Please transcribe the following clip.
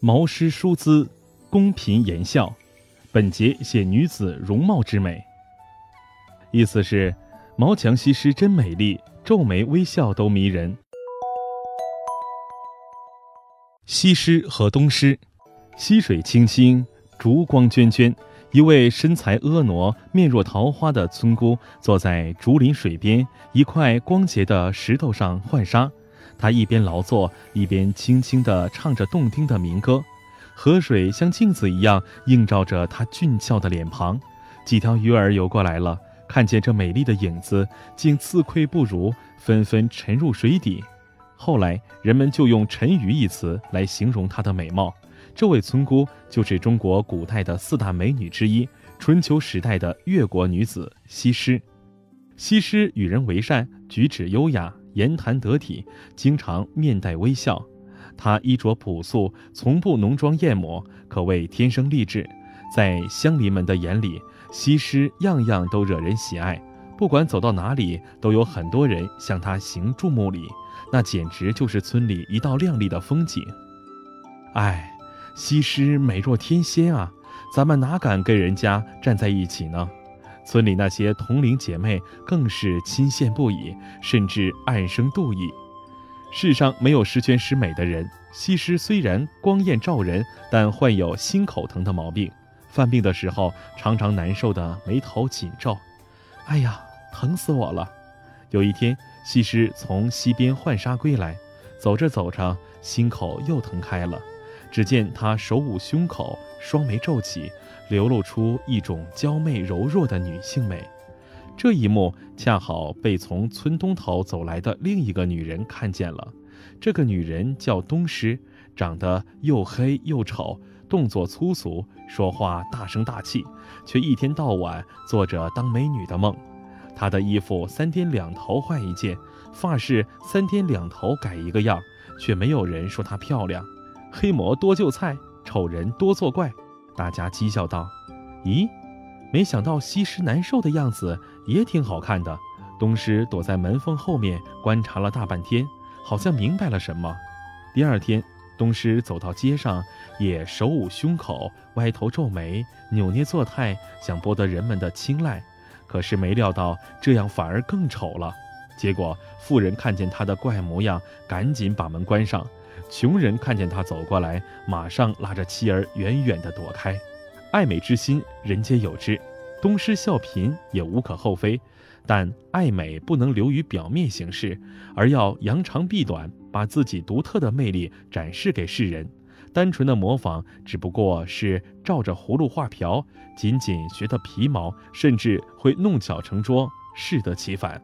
毛诗书姿，宫嫔言笑。本节写女子容貌之美，意思是毛强西施真美丽，皱眉微笑都迷人。西施和东施，溪水清清，烛光涓涓。一位身材婀娜、面若桃花的村姑坐在竹林水边一块光洁的石头上浣纱，他一边劳作，一边轻轻地唱着动听的民歌。河水像镜子一样映照着他俊俏的脸庞。几条鱼儿游过来了，看见这美丽的影子，竟自愧不如，纷纷沉入水底。后来人们就用“沉鱼”一词来形容她的美貌。这位村姑就是中国古代的四大美女之一，春秋时代的越国女子西施。西施与人为善，举止优雅，言谈得体，经常面带微笑。她衣着朴素，从不浓妆艳抹，可谓天生丽质。在乡邻们的眼里，西施样样都惹人喜爱，不管走到哪里，都有很多人向她行注目礼，那简直就是村里一道亮丽的风景。唉。西施美若天仙啊，咱们哪敢跟人家站在一起呢？村里那些同龄姐妹更是钦羡不已，甚至暗生妒意。世上没有十全十美的人，西施虽然光艳照人，但患有心口疼的毛病。犯病的时候，常常难受的眉头紧皱。哎呀，疼死我了！有一天，西施从溪边浣纱归来，走着走着，心口又疼开了。只见她手捂胸口，双眉皱起，流露出一种娇媚柔弱的女性美。这一幕恰好被从村东头走来的另一个女人看见了。这个女人叫东施，长得又黑又丑，动作粗俗，说话大声大气，却一天到晚做着当美女的梦。她的衣服三天两头换一件，发饰三天两头改一个样，却没有人说她漂亮。黑魔多就菜，丑人多作怪。大家讥笑道：“咦，没想到西施难受的样子也挺好看的。”东施躲在门缝后面观察了大半天，好像明白了什么。第二天，东施走到街上，也手捂胸口，歪头皱眉，扭捏作态，想博得人们的青睐。可是没料到，这样反而更丑了。结果妇人看见他的怪模样，赶紧把门关上。穷人看见他走过来，马上拉着妻儿远远地躲开。爱美之心，人皆有之，东施效颦也无可厚非。但爱美不能流于表面形式，而要扬长避短，把自己独特的魅力展示给世人。单纯的模仿，只不过是照着葫芦画瓢，仅仅学得皮毛，甚至会弄巧成拙，适得其反。